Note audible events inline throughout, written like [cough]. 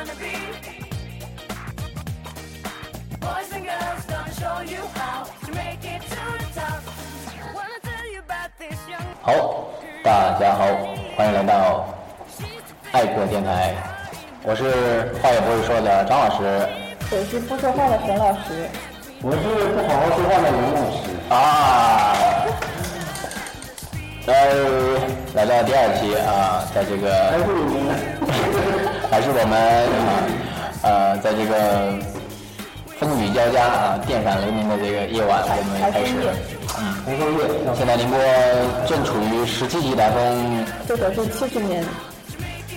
wanna be. Boys and girls gonna show you how to make it to the top. Wanna tell you about this young 好，大家好，欢迎来到爱国电台，我是话也不会说的张老师我是不说话的沈老师，我是不好好说话的刘老师。啊。呃，来到第二期啊，在这个还是我们啊呃，在这个风雨交加啊、电闪雷鸣的这个夜晚，我们开始，嗯，红枫叶，现在宁波正处于十七级台风这可是七十年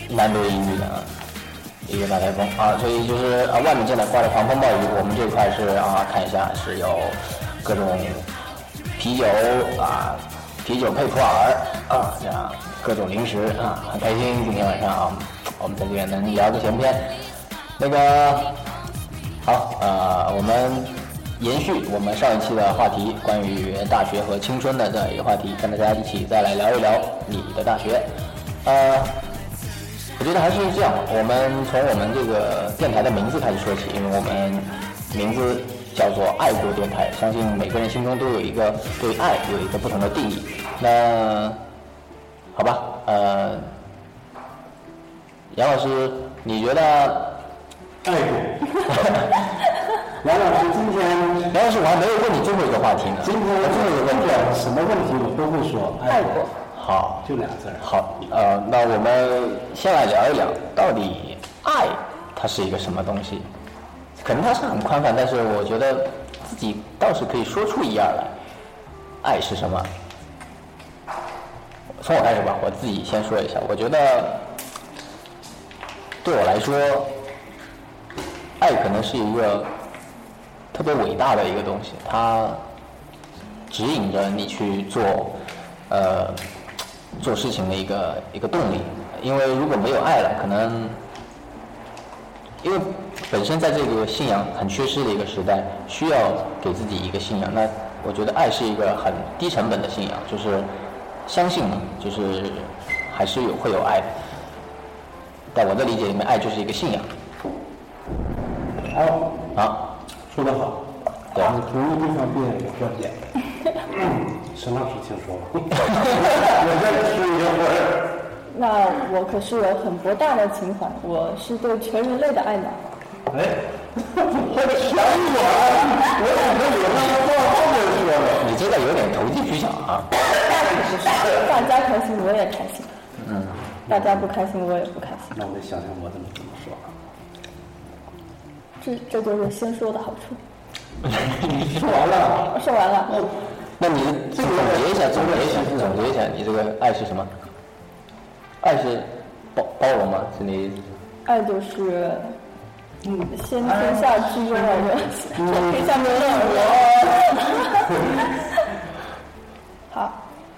难得一遇的啊，一个大台风啊，所以就是啊，外面正在刮着狂风暴雨，我们这块是啊，看一下是有各种啤酒啊，啤酒配普洱啊，这样各种零食啊，很开心。今天晚上啊，我们在这边能聊个闲篇。那个好，呃，我们延续我们上一期的话题，关于大学和青春的这样一个话题，跟大家一起再来聊一聊你的大学。呃，我觉得还是这样，我们从我们这个电台的名字开始说起，因为我们名字叫做爱国电台，相信每个人心中都有一个对爱有一个不同的定义。那好吧，呃，杨老师，你觉得？爱过。[laughs] 杨老师，今天杨老师，我还没有问你最后一个话题呢。今天最后一个问题什么问题我都会说爱过，好，就俩字儿。好，呃，那我们先来聊一聊，到底爱它是一个什么东西？可能它是很宽泛，但是我觉得自己倒是可以说出一二来。爱是什么？从我开始吧，我自己先说一下。我觉得对我来说，爱可能是一个特别伟大的一个东西，它指引着你去做呃做事情的一个一个动力。因为如果没有爱了，可能因为本身在这个信仰很缺失的一个时代，需要给自己一个信仰。那我觉得爱是一个很低成本的信仰，就是相信嘛，就是还是有会有爱的。在我的理解里面，爱就是一个信仰好，啊。说得好。对我同意这方面有观点。沈老师，请说。[laughs] 我再吃一个会儿。那我可是有很博大的情怀，我是对全人类的爱呢。哎，我想我了，我怎么有那么往后面说了？你这个有点投机取巧啊。那可不是，大家开心我也开心，嗯，大家不开心我也不开心，那我得想想我怎么怎么说啊。这这就是先说的好处。[laughs] 说完了。说完了，那你总结一下，总结一下，总结一下，你这个爱是什么？爱是包包容吗？是你爱就是。嗯，先天下之忧而忧，天下没有我。好，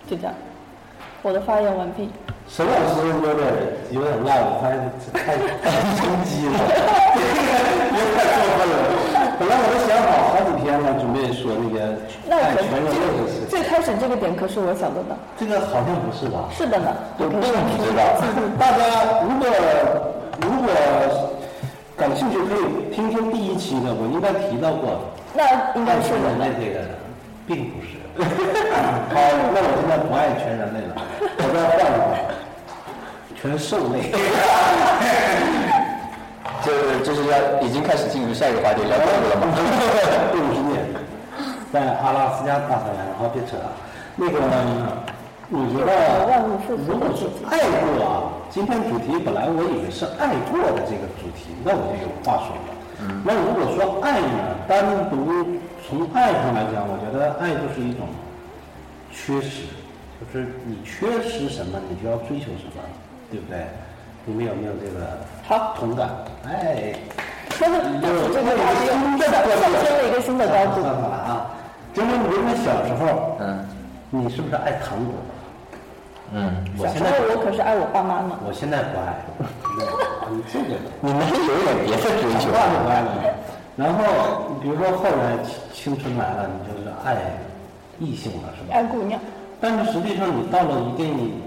就这样，我的发言完毕。沈老师有点有点烂，我发现太太心机了，有点太过分了。本来我都想好好几天了，准备说那个那全人类的事情。最开始这个点可是我想的呢。这个好像不是吧？是的呢，我并不知道。[laughs] 大家如果如果感兴趣，可以听听第一期的，我应该提到过。那应该是的。人类这个并不是。[laughs] 好，那我现在不爱全人类了，我再换一个，全兽类。就是就是要已经开始进入下一个话题，聊动物了吗？动物世界，在阿拉斯加大草原，然后别扯了。那个，你觉得如果是爱过啊？今天主题本来我以为是爱过的这个主题，那我就有话说了。那如果说爱呢，单独从爱上来讲，我觉得爱就是一种缺失，就是你缺失什么，你就要追求什么，对不对？你们有没有这个好同感？哎，[laughs] 这个这个话题又上升了一个新的高度。算了啊，就是你说小时候，嗯你是不是爱糖果？嗯，小时候我可是爱我爸妈呢。我现在不爱，你这个你们是有点别的追求话就不爱了。然后比如说后来青青春来了，你就是爱异性了，是吧？爱姑娘，但是实际上你到了一定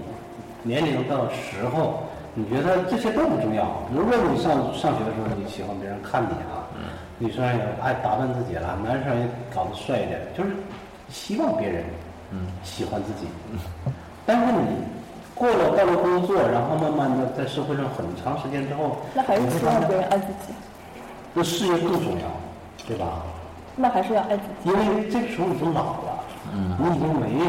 年龄到时候，你觉得这些都不重要。如果你上上学的时候你喜欢别人看你啊，女生也爱打扮自己了，男生也搞得帅一点，就是希望别人喜欢自己。但是你过了到了工作，然后慢慢的在社会上很长时间之后，那还是希望别人爱自己，那事业更重要，对吧？那还是要爱自己。因为这个时候已经老了，嗯，你已经没有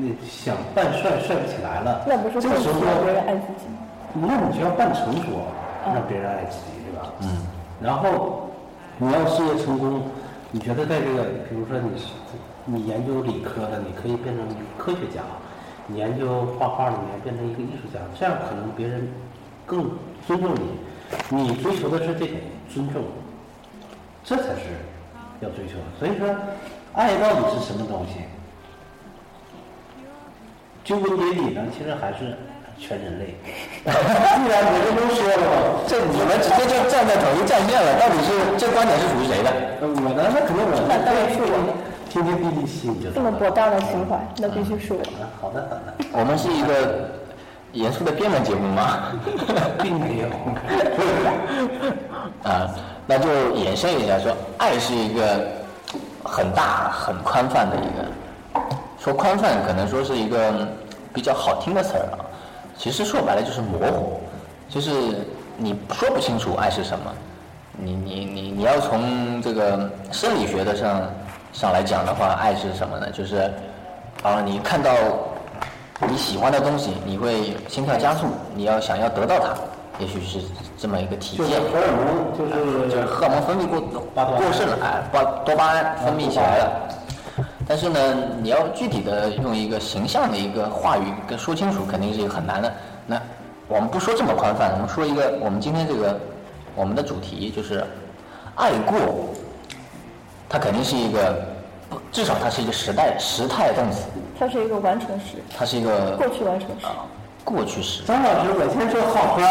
你想扮帅帅不起来了，那不是这个时候别人爱自己吗？那你就要扮成熟，让别人爱自己，对吧？嗯。然后你要事业成功，你觉得在这个，比如说你是你研究理科的，你可以变成科学家；你研究画画的，你要变成一个艺术家，这样可能别人更尊重你。你追求的是这种尊重，这才是要追求的。所以说，爱到底是什么东西？究根结底呢，其实还是全人类。既然你们都说了嘛，这你们直接就站在统一战线了，到底是这观点是属于谁的？呃我呢，那肯定我那当然是我天天地地心就这么博大的情怀，那必须是我。啊，好的好的，我们是一个严肃的辩论节目吗？并没有。[laughs] 啊，那就延伸一下说，爱是一个很大、很宽泛的一个，说宽泛可能说是一个比较好听的词儿啊，其实说白了就是模糊，就是你说不清楚爱是什么，你你你你要从这个生理学的上上来讲的话，爱是什么呢？就是啊，你看到你喜欢的东西，你会心跳加速，你要想要得到它，也许是这么一个体就是现。荷尔蒙，就是就是荷尔蒙分泌过多过剩了，哎，巴多巴胺分泌起来了。但是呢，你要具体的用一个形象的一个话语跟说清楚，肯定是一个很难的。那我们不说这么宽泛，我们说一个，我们今天这个我们的主题就是爱过，它肯定是一个，至少它是一个时代时态动词，它是一个完成时，它是一个过去完成时。啊过去时。张老师，我先说好吧。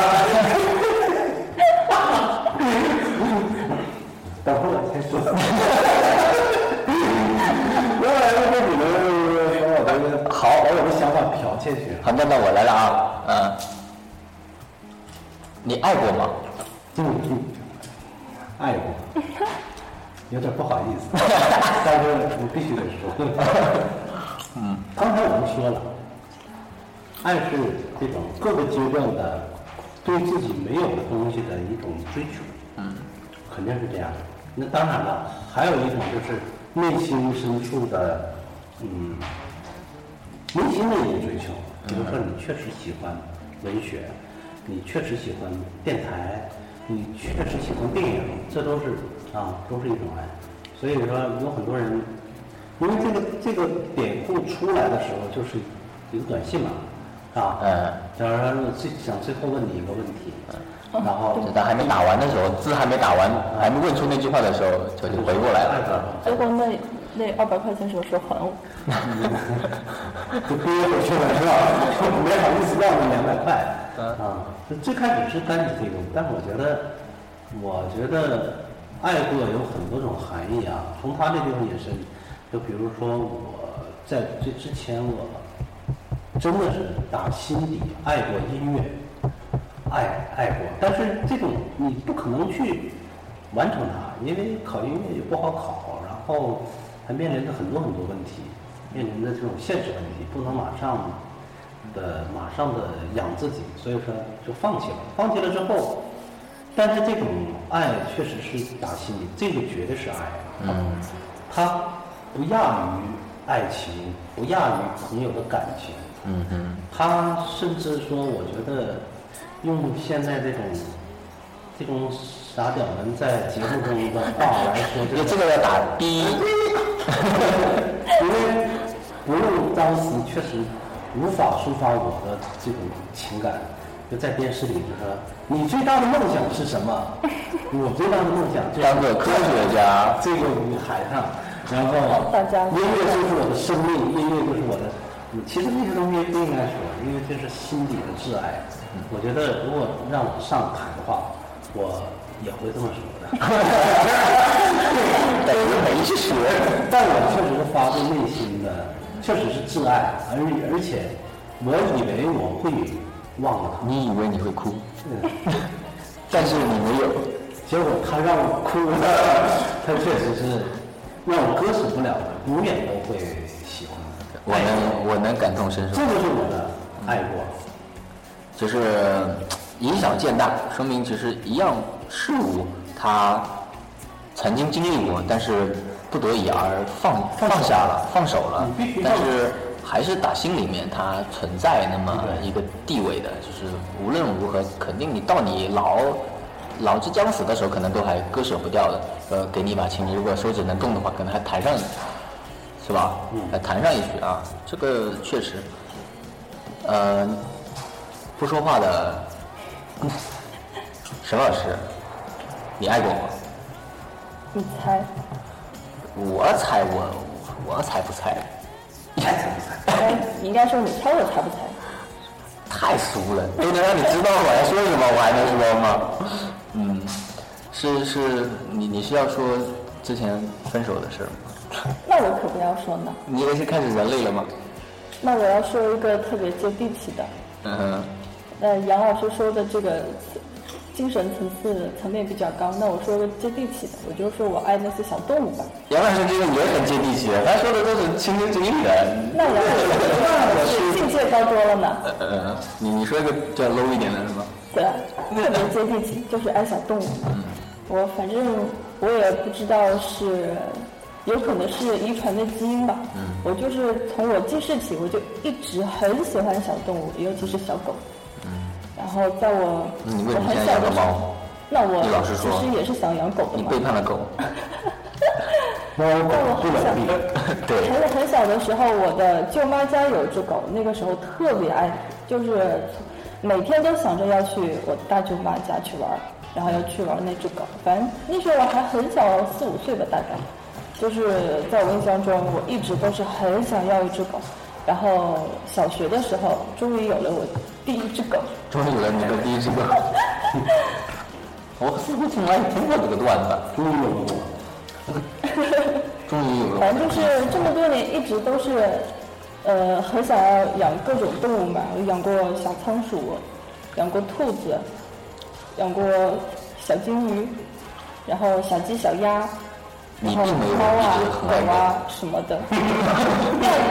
[laughs] 等会儿我先说。好，把我的想法剽窃去。好，那那我来了啊，嗯，你爱过吗？嗯嗯，爱过，有点不好意思，[laughs] 但是我必须得说。嗯，刚才我们说了，爱是这种各个阶段的对自己没有的东西的一种追求。嗯，肯定是这样的。那当然了，还有一种就是内心深处的，嗯，内心的一个追求。比如说，你确实喜欢文学，你确实喜欢电台，你确实喜欢电影，这都是啊，都是一种爱。所以说，有很多人，因为这个这个典故出来的时候，就是一个短信嘛，啊，嗯，假如说最想最后问你一个问题，然后就当还没打完的时候，字还没打完，还没问出那句话的时候，就就回过来了。结果那那二百块钱什么时候还我？就憋回去了是吧？没好意思要那两百块啊。最开始是单指这种，但是我觉得，我觉得爱过有很多种含义啊。从他这地方也是，就比如说我在这之前，我真的是打心底爱过音乐，爱爱过，但是这种你不可能去完成它，因为考音乐也不好考，然后还面临着很多很多问题，面临着这种现实问题，不能马上的马上的养自己，所以说就放弃了。放弃了之后，但是这种爱确实是打心里，这个绝对是爱，嗯，它不亚于爱情，不亚于朋友的感情，嗯嗯，他甚至说，我觉得用现在这种这种傻屌们在节目中的话来说，你这个要打逼，[laughs] 因为不用当时确实无法抒发我的这种情感，就在电视里就说你最大的梦想是什么？[laughs] 我最大的梦想就是当个科学家这个舞台上，然后音乐就是我的生命，音乐就是我的。嗯其实那些东西不应该说，因为这是心底的挚爱。我觉得如果让我上台的话，我也会这么说的。等于没学。但我确实是发自内心的，确实是挚爱，而而且我以为我会忘了他。你以为你会哭，嗯 [laughs] 但是你没有。结果他让我哭了，[laughs] 他确实是让我割舍不了的，永远都会。我能我能感同身受。这，就是我的爱过。就是以小见大，说明其实一样事物它曾经经历过，但是不得已而放放下了，放手了。但是还是打心里面它存在那么一个地位的，就是无论如何，肯定你到你老老之将死的时候，可能都还割舍不掉的。呃，给你一把琴，你如果手指能动的话，可能还弹上，是吧？还弹上一曲啊，这个确实。呃，不说话的沈老师，你爱过吗？你猜？我猜我，我猜不猜？应该说你猜我猜不猜？太俗了，都能让你知道我要说什么，我还能说吗？嗯，是是，你你是要说之前分手的事？那我可不要说呢。你以为是开始人类了吗？那我要说一个特别接地气的。嗯哼，那杨老师说的这个精神层次层面比较高，那我说个接地气的，我就说我爱那些小动物吧。杨老师这个也很接地气的，他说的都是亲身经历的。那杨老师那是境界高多了呢。呃呃，你你说一个比较 low 一点的是吗？对，特别接地气，就是爱小动物。我反正我也不知道是，有可能是遗传的基因吧。我就是从我记事起，我就一直很喜欢小动物，尤其是小狗。然后在我我很小的时候那我其实也是想养狗的嘛你背。叛了狗。[laughs] 猫狗不稳定，[laughs] 对，很很小的时候，我的舅妈家有只狗，那个时候特别爱，就是每天都想着要去我大舅妈家去玩儿，然后要去玩那只狗。反正那时候我还很小，四五岁吧，大概。就是在我印象中，我一直都是很想要一只狗。然后小学的时候，终于有了我第一只狗。终于有了你的第一只狗。我似乎从来没听过这个段子。终于有了我。终于有了。反正就是这么多年一直都是，呃，很想要养各种动物嘛。我养过小仓鼠，养过兔子，养过小金鱼，然后小鸡、小鸭，然后猫啊狗啊什么的。那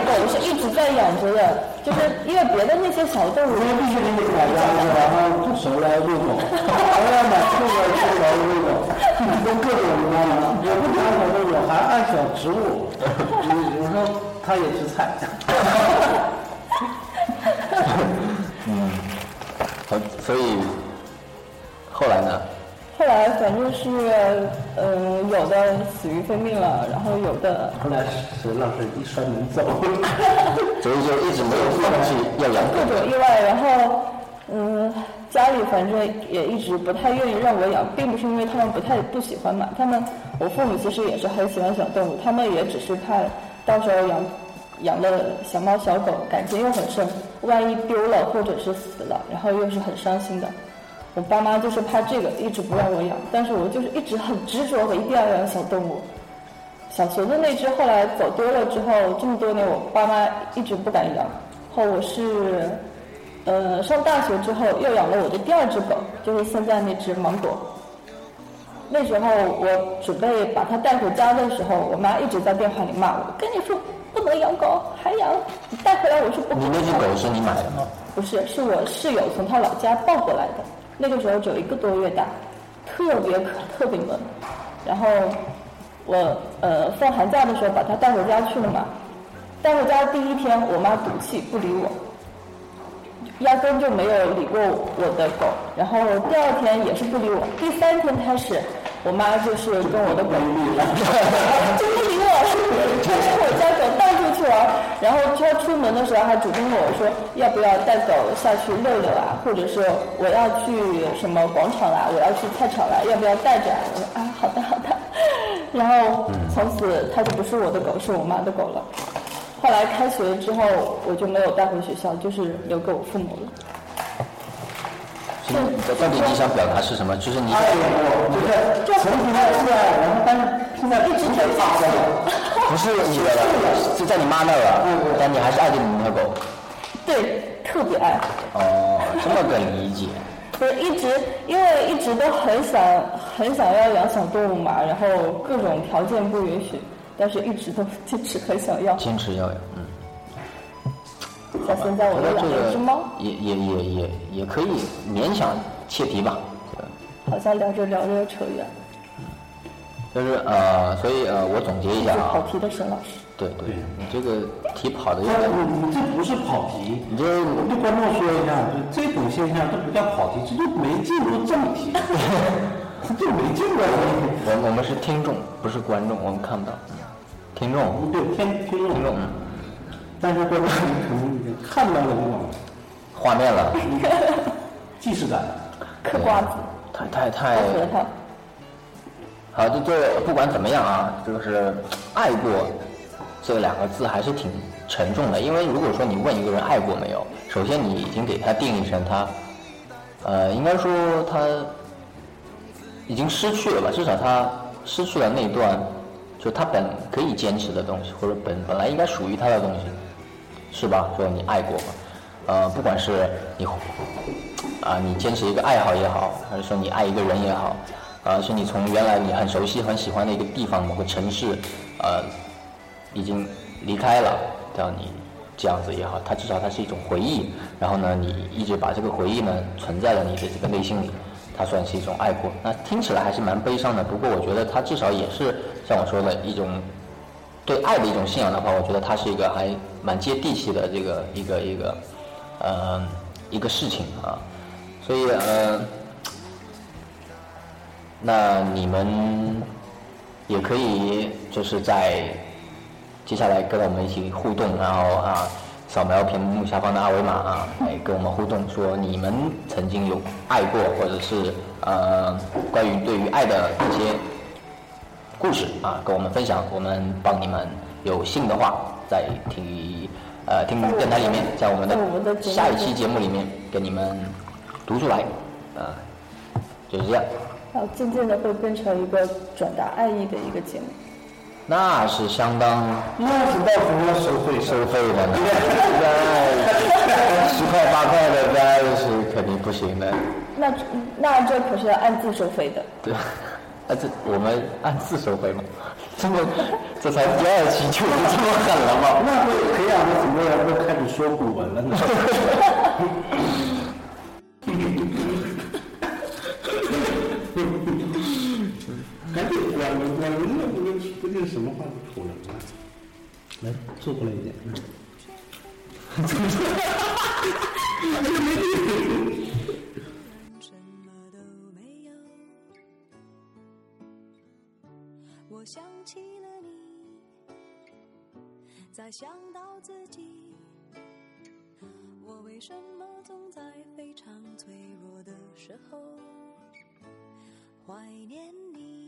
狗是一直在养着的，就是因为别的那些小动物我必须给你买鸭子，然后不熟来喂狗，[laughs] 还要买兔子出来喂狗，都各种你知道吗？我不养小动物，还爱小植物，有有时候它也吃菜。[laughs] 嗯好，所以后来呢？后来反正是，呃，有的死于非命了，然后有的后来沈老师一摔门走，[laughs] 所以就一直没有放弃要养各。种意外，然后，嗯，家里反正也一直不太愿意让我养，并不是因为他们不太不喜欢嘛，他们我父母其实也是很喜欢小动物，他们也只是怕到时候养养的小猫小狗，感情又很深，万一丢了或者是死了，然后又是很伤心的。我爸妈就是怕这个，一直不让我养，但是我就是一直很执着的一定要养小动物。小熊的那只后来走丢了之后，这么多年我爸妈一直不敢养。后我是，呃，上大学之后又养了我的第二只狗，就是现在那只芒果。那时候我准备把它带回家的时候，我妈一直在电话里骂我，跟你说不能养狗，还养，你带回来我是不你那只狗是你买的吗？不是，是我室友从他老家抱过来的，那个时候只有一个多月大，特别可特别萌。然后我呃放寒假的时候把它带回家去了嘛，带回家第一天我妈赌气不理我，压根就没有理过我的狗。然后第二天也是不理我，第三天开始，我妈就是跟我的狗 [laughs] 就不理我了，就跟我家。然后他出门的时候还主动问我说要不要带狗下去溜溜啊，或者说我要去什么广场啦，我要去菜场啦，要不要带着啊？我说啊，好的好的。然后从此它就不是我的狗，是我妈的狗了。后来开学之后，我就没有带回学校，就是留给我父母了。到底你想表达是什么？就是你就是从头到尾，然后但是现在一直在发的了。不是你的了，是在你妈那儿了，但你还是爱着你那条狗。对，特别爱。哦，这么个理解。不是一直，因为一直都很想很想要养小动物嘛，然后各种条件不允许，但是一直都坚持很想要。坚持要养，嗯。像现在我就养了一只猫，也也也也也可以勉强切题吧。好像聊着聊着又扯远了，就是呃，所以呃，我总结一下啊。跑啊，题的沈老师。对对，你这个题跑的有但点，你你这不是跑题，你这我对观众说一下，就这种现象，这不叫跑题，这就没进入正题，[laughs] 这没进入正题。我我们是听众，不是观众，我们看不到。嗯听众，对，天听众。听众，嗯，但是观众可能已经看到了这种画面了，[laughs] 既视感。[laughs] 嗑瓜子，太太太太核桃，好，这这不管怎么样啊，就是爱过这两个字还是挺沉重的，因为如果说你问一个人爱过没有，首先你已经给他定义成他，呃，应该说他已经失去了吧，至少他失去了那段就他本可以坚持的东西，或者本本来应该属于他的东西，是吧？说你爱过吗，呃，不管是你啊，你坚持一个爱好也好，还是说你爱一个人也好，啊，是你从原来你很熟悉、很喜欢的一个地方、某个城市，呃，已经离开了，叫你这样子也好，它至少它是一种回忆。然后呢，你一直把这个回忆呢存在了你的这个内心里，它算是一种爱过。那听起来还是蛮悲伤的，不过我觉得它至少也是像我说的一种对爱的一种信仰的话，我觉得它是一个还蛮接地气的这个一个一个呃一个事情啊。所以呃，那你们也可以就是在接下来跟我们一起互动，然后啊，扫描屏幕下方的二维码啊，来跟我们互动，说你们曾经有爱过，或者是呃关于对于爱的一些故事啊，跟我们分享，我们帮你们有信的话，在听呃听电台里面，在我们的下一期节目里面给你们读出来，啊，就是这样。然后渐渐的会变成一个转达爱意的一个节目。那是相当那是到时候要收费收费的呢，[laughs] 那十块八块的那是肯定不行的。那那这可是要按字收费的。对，那这我们按字收费吗？这么这才第二期就这么狠了吗？那会培养的很多人都开始说古文了呢。[laughs] 什么话都出来了。来，坐过来一点。什么都没有。我想起了你，再想到自己，我为什么总在非常脆弱的时候怀念你？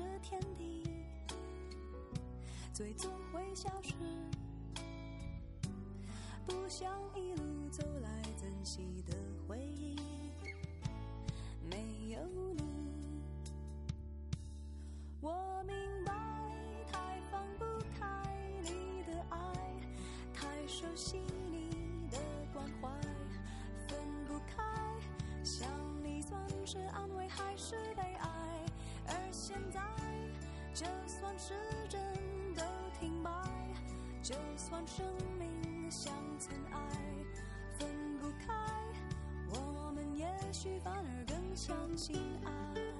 这天地最终会消失，不想一路走来珍惜的回忆，没有你，我明白，太放不开你的爱，太熟悉你的关怀，分不开。想你算是安慰还是悲哀？现在，就算时针都停摆，就算生命像尘埃，分不开，我们也许反而更相信爱。